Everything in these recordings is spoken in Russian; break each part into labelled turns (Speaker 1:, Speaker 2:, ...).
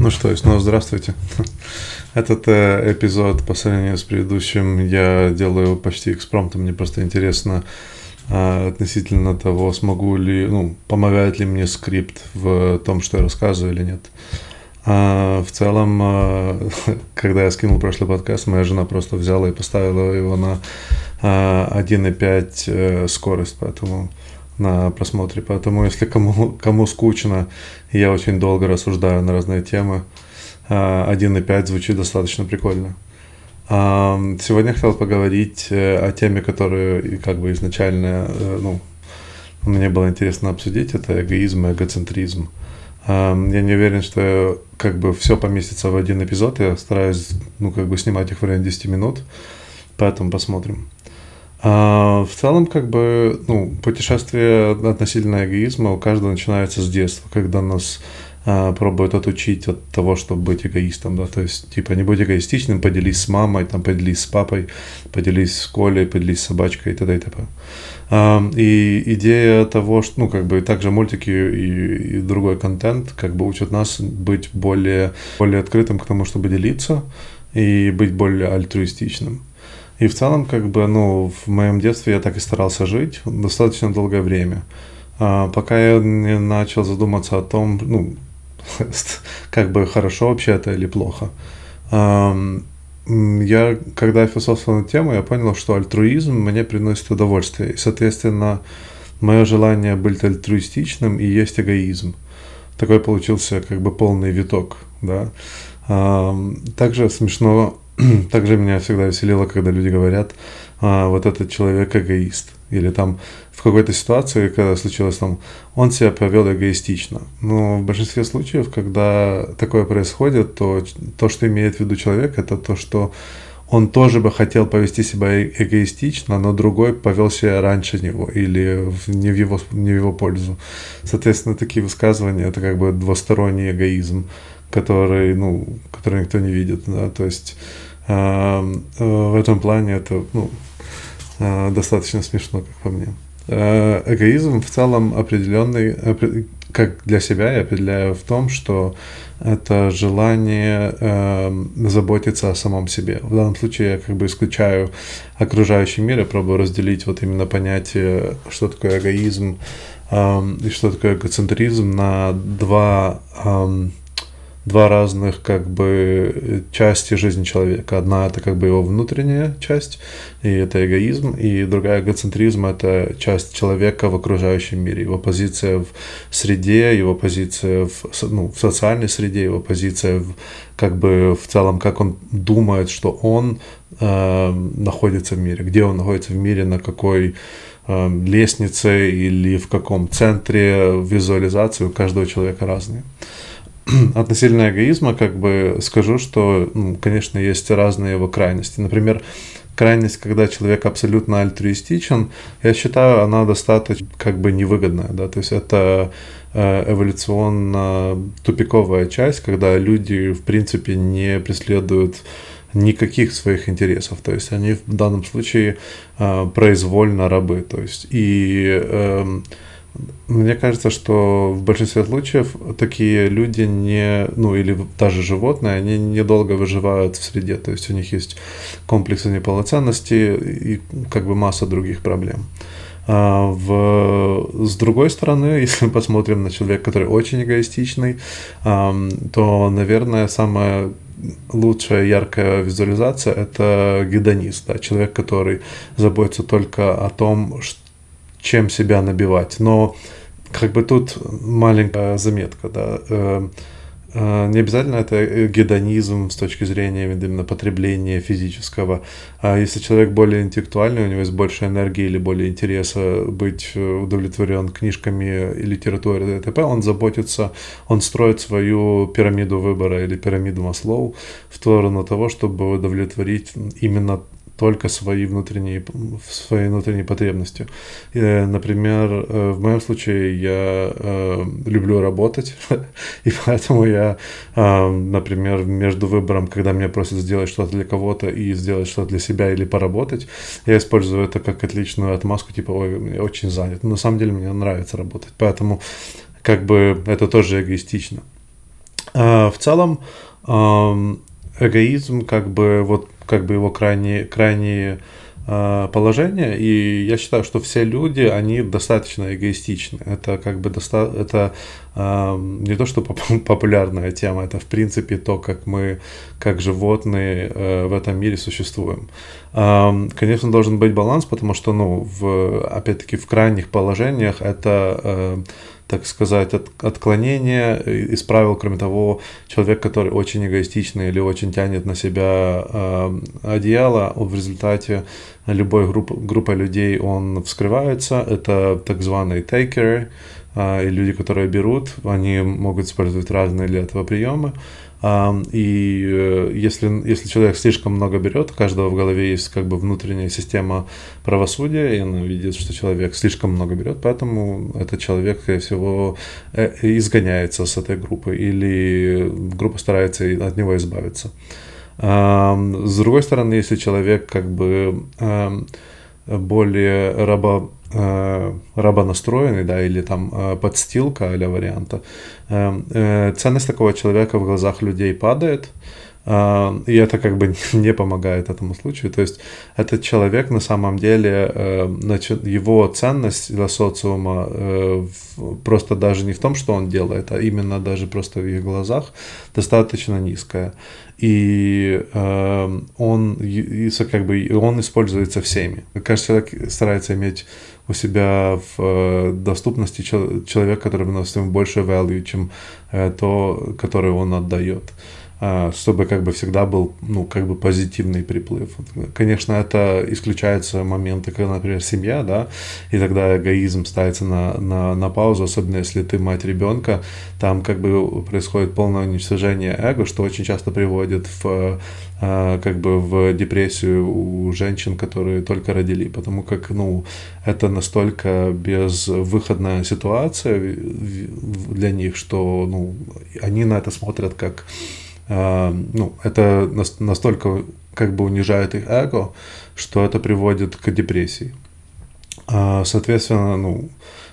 Speaker 1: Ну что, снова здравствуйте. Этот э, эпизод по сравнению с предыдущим я делаю почти экспромтом. Мне просто интересно э, относительно того, смогу ли, ну, помогает ли мне скрипт в том, что я рассказываю или нет. А, в целом, э, когда я скинул прошлый подкаст, моя жена просто взяла и поставила его на э, 1,5 э, скорость, поэтому на просмотре. Поэтому, если кому, кому скучно, я очень долго рассуждаю на разные темы. 1.5 а, звучит достаточно прикольно. А, сегодня хотел поговорить э, о теме, которую как бы изначально э, ну, мне было интересно обсудить. Это эгоизм и эгоцентризм. А, я не уверен, что как бы все поместится в один эпизод. Я стараюсь ну, как бы снимать их в районе 10 минут. Поэтому посмотрим. А, в целом, как бы, ну, путешествие относительно эгоизма у каждого начинается с детства, когда нас а, пробуют отучить от того, чтобы быть эгоистом, да, то есть, типа, не будь эгоистичным, поделись с мамой, там, поделись с папой, поделись с Колей, поделись с собачкой и т.д. и т.п. А, и идея того, что, ну, как бы, также мультики и, и другой контент, как бы, учат нас быть более, более открытым к тому, чтобы делиться и быть более альтруистичным. И в целом, как бы, ну, в моем детстве я так и старался жить достаточно долгое время. А, пока я не начал задуматься о том, ну, как бы хорошо вообще это или плохо. А, я, когда я философствовал на тему, я понял, что альтруизм мне приносит удовольствие. И, соответственно, мое желание быть альтруистичным и есть эгоизм. Такой получился как бы полный виток, да. Также смешно Также меня всегда веселило, когда люди говорят, а, вот этот человек эгоист. Или там в какой-то ситуации, когда случилось там, он себя повел эгоистично. Но в большинстве случаев, когда такое происходит, то то, что имеет в виду человек, это то, что он тоже бы хотел повести себя э, эгоистично, но другой повел себя раньше него или в, не, в его, не в его пользу. Соответственно, такие высказывания это как бы двусторонний эгоизм, который, ну, который никто не видит. Да? То есть Э, в этом плане это ну, э, достаточно смешно, как по мне. Э, эгоизм в целом определенный, как для себя я определяю в том, что это желание э, заботиться о самом себе. В данном случае я как бы исключаю окружающий мир, я пробую разделить вот именно понятие, что такое эгоизм э, и что такое эгоцентризм на два э, два разных как бы части жизни человека. Одна это как бы его внутренняя часть, и это эгоизм, и другая эгоцентризм это часть человека в окружающем мире, его позиция в среде, его позиция в, ну, в социальной среде, его позиция в, как бы в целом, как он думает, что он э, находится в мире, где он находится в мире, на какой э, лестнице или в каком центре визуализации у каждого человека разные. относительно эгоизма, как бы скажу, что, ну, конечно, есть разные его крайности. Например, крайность, когда человек абсолютно альтруистичен, я считаю, она достаточно как бы невыгодная, да, то есть это э, эволюционно тупиковая часть, когда люди, в принципе, не преследуют никаких своих интересов, то есть они в данном случае э, произвольно рабы, то есть и э, мне кажется, что в большинстве случаев такие люди не, ну или даже животные, они недолго выживают в среде, то есть у них есть комплексы неполноценности и как бы масса других проблем. А в, с другой стороны, если мы посмотрим на человека, который очень эгоистичный, то, наверное, самая лучшая яркая визуализация – это гедонист, да, человек, который заботится только о том, что чем себя набивать. Но как бы тут маленькая заметка, да. Э, э, не обязательно это гедонизм с точки зрения именно потребления физического. А если человек более интеллектуальный, у него есть больше энергии или более интереса быть удовлетворен книжками и литературой и т.п., он заботится, он строит свою пирамиду выбора или пирамиду Маслоу в сторону того, чтобы удовлетворить именно только свои внутренние, свои внутренние потребности. И, например, э, в моем случае я э, люблю работать, и поэтому я, э, например, между выбором, когда меня просят сделать что-то для кого-то и сделать что-то для себя или поработать, я использую это как отличную отмазку, типа, ой, я очень занят. Но на самом деле мне нравится работать, поэтому как бы это тоже эгоистично. в целом эгоизм, как бы вот как бы его крайне, крайне Э, положение, и я считаю, что все люди, они достаточно эгоистичны. Это как бы доста это не то, что популярная тема, это в принципе то, как мы, как животные э, в этом мире существуем. Конечно, должен быть баланс, потому что, ну, в, опять-таки, в крайних положениях это э, так сказать, от, отклонение из правил, кроме того, человек, который очень эгоистичный или очень тянет на себя э, одеяло, в результате любой группы, группы людей он вскрывается. Это так званые тейкеры, и люди, которые берут, они могут использовать разные для этого приемы. И э, если, если человек слишком много берет, у каждого в голове есть как бы внутренняя система правосудия, и она видит, что человек слишком много берет, поэтому этот человек, скорее всего, э, изгоняется с этой группы, или группа старается от него избавиться. С другой стороны, если человек как бы более рабо Э, рабонастроенный, да, или там э, подстилка для варианта, э, ценность такого человека в глазах людей падает, и это как бы не помогает этому случаю. То есть этот человек на самом деле, значит, его ценность для социума просто даже не в том, что он делает, а именно даже просто в их глазах достаточно низкая и э, он, как бы, он используется всеми. Каждый человек старается иметь у себя в э, доступности чел- человек, который приносит ему больше value, чем э, то, которое он отдает. А, чтобы как бы всегда был, ну, как бы позитивный приплыв. Конечно, это исключаются моменты, когда, например, семья, да, и тогда эгоизм ставится на, на, на паузу, особенно если ты мать ребенка, там как бы происходит полное уничтожение эго, что очень часто приводит в а, как бы в депрессию у женщин, которые только родили, потому как, ну, это настолько безвыходная ситуация для них, что, ну, они на это смотрят как ну, это настолько как бы унижает их эго, что это приводит к депрессии. А, соответственно, ну,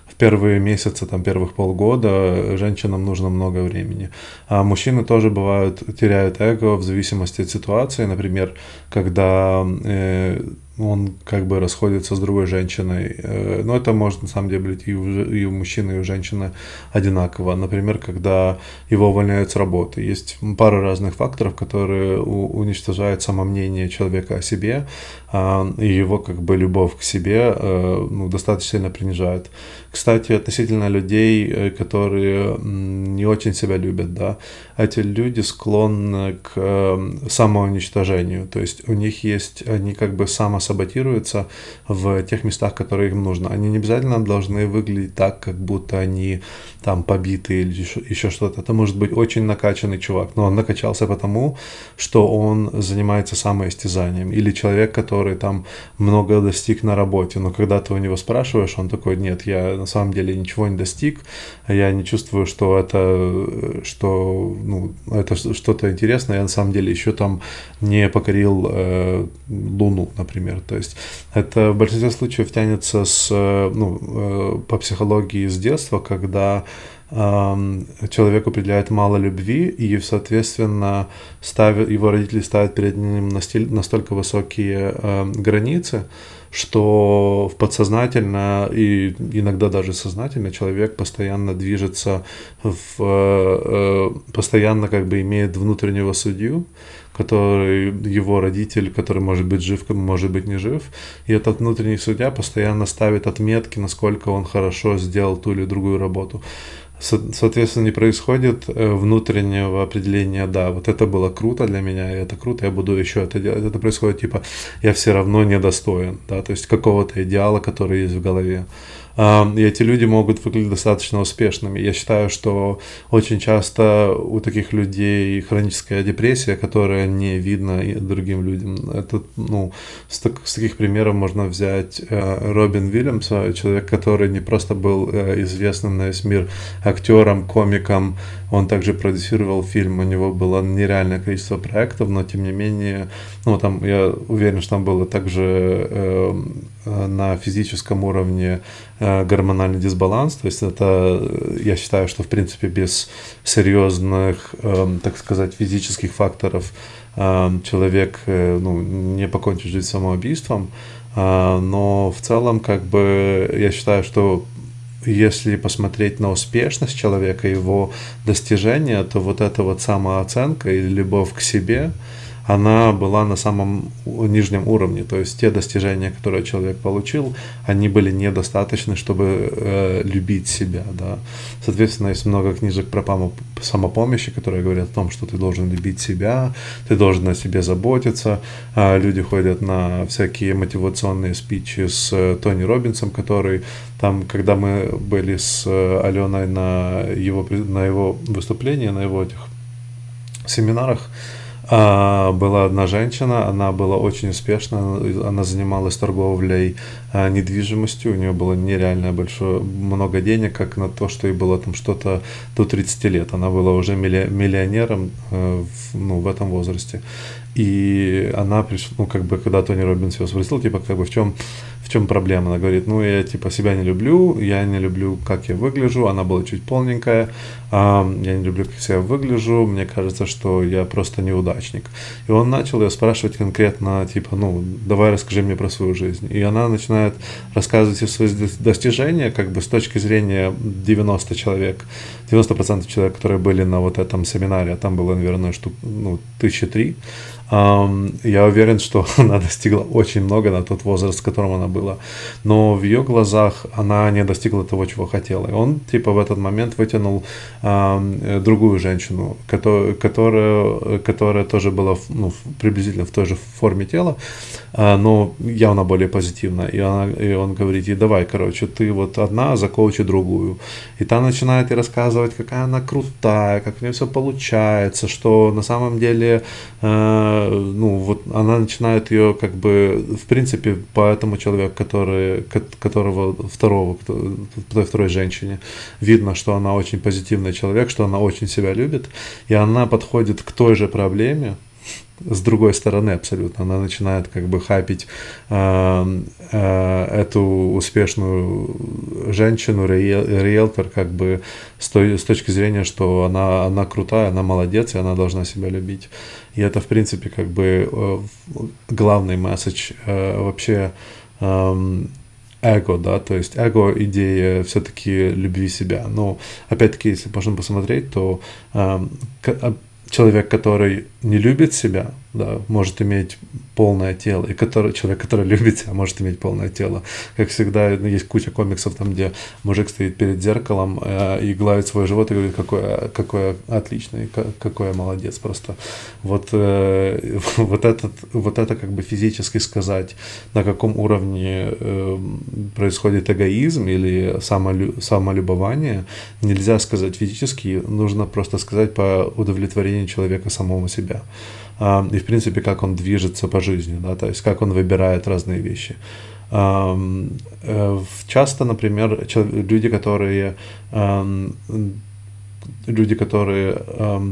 Speaker 1: в первые месяцы, там, первых полгода женщинам нужно много времени. А мужчины тоже бывают, теряют эго в зависимости от ситуации. Например, когда э, он как бы расходится с другой женщиной. Э, но это может на самом деле быть и у, и у мужчины, и у женщины одинаково. Например, когда его увольняют с работы. Есть пара разных факторов, которые уничтожают самомнение человека о себе, а, и его как бы любовь к себе э, ну, достаточно сильно принижают. Кстати, относительно людей, э, которые не очень себя любят, да, эти люди склонны к самоуничтожению. То есть у них есть, они как бы само саботируются в тех местах, которые им нужно. Они не обязательно должны выглядеть так, как будто они там побиты или еще что-то. Это может быть очень накачанный чувак, но он накачался потому, что он занимается самоистязанием. Или человек, который там много достиг на работе, но когда ты у него спрашиваешь, он такой, нет, я на самом деле ничего не достиг, я не чувствую, что это, что, ну, это что-то интересное, я на самом деле еще там не покорил э, Луну, например. То есть это в большинстве случаев тянется с, э, ну, э, по психологии с детства, когда человек определяет мало любви, и, соответственно, ставят, его родители ставят перед ним настолько высокие э, границы, что в подсознательно и иногда даже сознательно человек постоянно движется, в, э, постоянно как бы имеет внутреннего судью, который его родитель, который может быть жив, может быть не жив. И этот внутренний судья постоянно ставит отметки, насколько он хорошо сделал ту или другую работу соответственно, не происходит э, внутреннего определения, да, вот это было круто для меня, это круто, я буду еще это делать. Это происходит типа, я все равно недостоин, да, то есть какого-то идеала, который есть в голове и эти люди могут выглядеть достаточно успешными. Я считаю, что очень часто у таких людей хроническая депрессия, которая не видна другим людям. Это, ну, с, так, с таких примеров можно взять э, Робин Вильямса, человек, который не просто был э, известным на весь мир актером, комиком, он также продюсировал фильм, у него было нереальное количество проектов, но тем не менее, ну, там, я уверен, что там было также э, на физическом уровне гормональный дисбаланс, то есть это, я считаю, что в принципе без серьезных, эм, так сказать, физических факторов эм, человек ну, не покончит жизнь самоубийством, но в целом как бы я считаю, что если посмотреть на успешность человека, его достижения, то вот эта вот самооценка или любовь к себе – она была на самом нижнем уровне. То есть те достижения, которые человек получил, они были недостаточны, чтобы э, любить себя. Да. Соответственно, есть много книжек про самопомощи, которые говорят о том, что ты должен любить себя, ты должен о себе заботиться. А люди ходят на всякие мотивационные спичи с э, Тони Робинсом, который там, когда мы были с э, Аленой на его, на его выступлении, на его этих семинарах, а, была одна женщина, она была очень успешна, она занималась торговлей а, недвижимостью, у нее было нереально большое, много денег, как на то, что ей было там что-то до 30 лет. Она была уже миллионером э, в, ну, в этом возрасте. И она пришла, ну, как бы, когда Тони Робинс ее спросил, типа, как бы, в чем в чем проблема? Она говорит, ну, я типа себя не люблю, я не люблю, как я выгляжу, она была чуть полненькая, я не люблю, как я выгляжу, мне кажется, что я просто неудачник. И он начал ее спрашивать конкретно, типа, ну, давай расскажи мне про свою жизнь. И она начинает рассказывать о свои достижения, как бы с точки зрения 90 человек, 90% человек, которые были на вот этом семинаре, а там было, наверное, штук, ну, тысячи три, я уверен, что она достигла очень много на тот возраст, в котором она была. Но в ее глазах она не достигла того, чего хотела. И он, типа, в этот момент вытянул другую женщину, которая, которая, тоже была ну, приблизительно в той же форме тела, но явно более позитивно. И, она, и он говорит, и давай, короче, ты вот одна, закоучи другую. И та начинает ей рассказывать, какая она крутая, как у нее все получается, что на самом деле э, ну, вот она начинает ее как бы, в принципе, по этому человеку, который, которого второго, той второй женщине, видно, что она очень позитивный человек, что она очень себя любит, и она подходит к той же проблеме, с другой стороны абсолютно. Она начинает как бы хапить э, э, эту успешную женщину, риэлтор, как бы с, той, с точки зрения, что она, она крутая, она молодец, и она должна себя любить. И это, в принципе, как бы э, главный месседж э, вообще э, эго, да, то есть эго идея все-таки любви себя. Но опять-таки, если можно посмотреть, то э, человек, который не любит себя, да, может иметь полное тело, и который, человек, который любит себя, может иметь полное тело. Как всегда, ну, есть куча комиксов, там, где мужик стоит перед зеркалом э, и гладит свой живот и говорит, какой, какой отличный, какой молодец просто. Вот, э, вот, этот, вот это как бы физически сказать, на каком уровне э, происходит эгоизм или самолю, самолюбование, нельзя сказать физически, нужно просто сказать по удовлетворению человека самого себя. А, и, в принципе, как он движется по жизни, да, то есть как он выбирает разные вещи. Э, часто, например, люди, которые люди, которые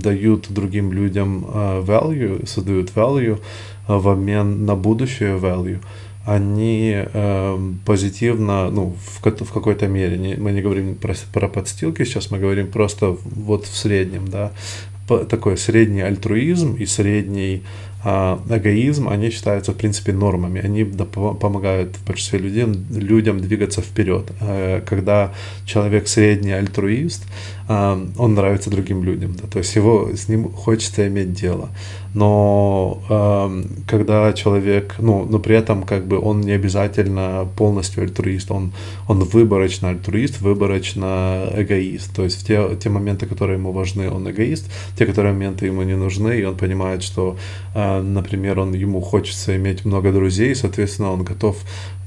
Speaker 1: дают другим людям а, value, создают value в обмен на будущее value, они э, позитивно, ну, в, в какой-то мере, не, мы не говорим про, про подстилки сейчас, мы говорим просто вот в среднем, да, такой средний альтруизм и средний а, эгоизм, они считаются, в принципе, нормами. Они помогают в большинстве людей, людям двигаться вперед. Э, когда человек средний альтруист, а, он нравится другим людям. Да? То есть его, с ним хочется иметь дело но э, когда человек, ну, но при этом как бы он не обязательно полностью альтруист, он, он выборочно альтруист, выборочно эгоист, то есть те, те моменты, которые ему важны, он эгоист, те, которые моменты ему не нужны, и он понимает, что, э, например, он, ему хочется иметь много друзей, соответственно, он готов,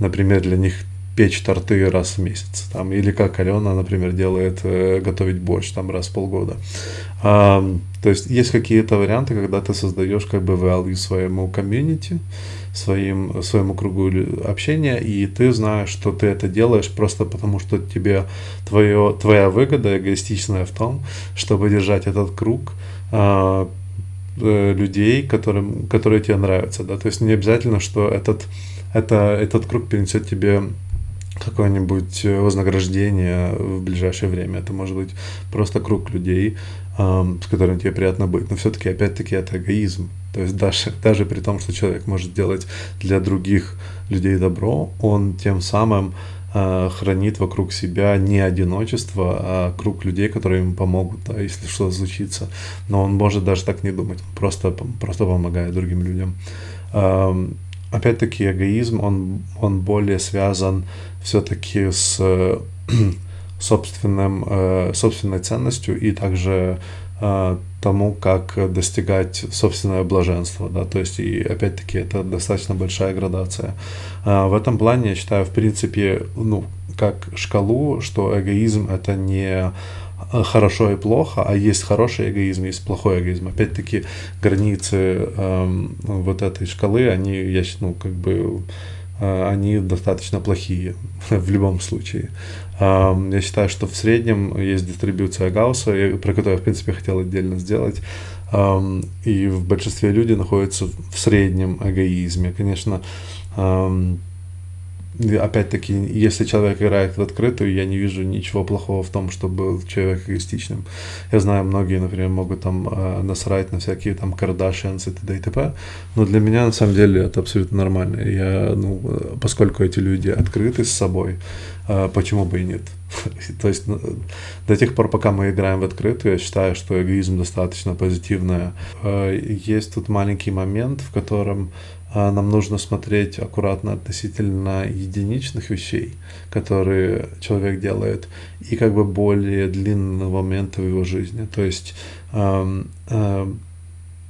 Speaker 1: например, для них печь торты раз в месяц, там, или как Алена, например, делает, э, готовить борщ там раз в полгода. А, то есть есть какие-то варианты, когда ты создаешь как бы value своему комьюнити, своим, своему кругу общения, и ты знаешь, что ты это делаешь просто потому, что тебе твое, твоя выгода эгоистичная в том, чтобы держать этот круг а, э, людей, которым, которые тебе нравятся. Да? То есть не обязательно, что этот это, этот круг принесет тебе какое-нибудь вознаграждение в ближайшее время. Это может быть просто круг людей, с которыми тебе приятно быть. Но все-таки, опять-таки, это эгоизм. То есть даже, даже при том, что человек может делать для других людей добро, он тем самым э, хранит вокруг себя не одиночество, а круг людей, которые ему помогут, да, если что-то случится. Но он может даже так не думать, просто, просто помогает другим людям. Э, опять-таки, эгоизм, он, он более связан все-таки с собственным, э, собственной ценностью и также э, тому, как достигать собственное блаженство, да, то есть и опять-таки это достаточно большая градация. Э, в этом плане я считаю, в принципе, ну, как шкалу, что эгоизм это не хорошо и плохо, а есть хороший эгоизм, есть плохой эгоизм. Опять-таки границы эм, вот этой шкалы, они, я ну, как бы они достаточно плохие в любом случае. Я считаю, что в среднем есть дистрибуция Гаусса, про которую я, в принципе, хотел отдельно сделать. И в большинстве людей находятся в среднем эгоизме. Конечно, опять-таки, если человек играет в открытую, я не вижу ничего плохого в том, чтобы был человек эгоистичным. Я знаю, многие, например, могут там э, насрать на всякие там Кардашианс и т.д. и т.п. Но для меня, на самом деле, это абсолютно нормально. Я, ну, поскольку эти люди открыты с собой, э, почему бы и нет? То есть ну, до тех пор, пока мы играем в открытую, я считаю, что эгоизм достаточно позитивная. Э, есть тут маленький момент, в котором а нам нужно смотреть аккуратно относительно единичных вещей, которые человек делает, и как бы более длинного момента в его жизни. То есть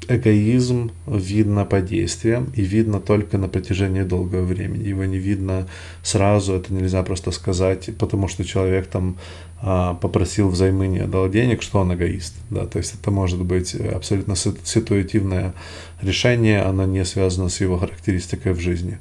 Speaker 1: эгоизм видно по действиям и видно только на протяжении долгого времени. Его не видно сразу, это нельзя просто сказать, потому что человек там а, попросил взаймы, не отдал денег, что он эгоист. Да? То есть это может быть абсолютно ситуативное решение, оно не связано с его характеристикой в жизни.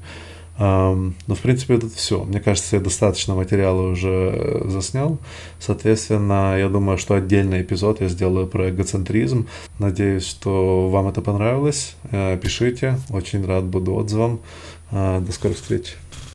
Speaker 1: Ну, в принципе, это все. Мне кажется, я достаточно материала уже э, заснял. Соответственно, я думаю, что отдельный эпизод я сделаю про эгоцентризм. Надеюсь, что вам это понравилось. Э, пишите. Очень рад буду отзывам. Э, до скорых встреч.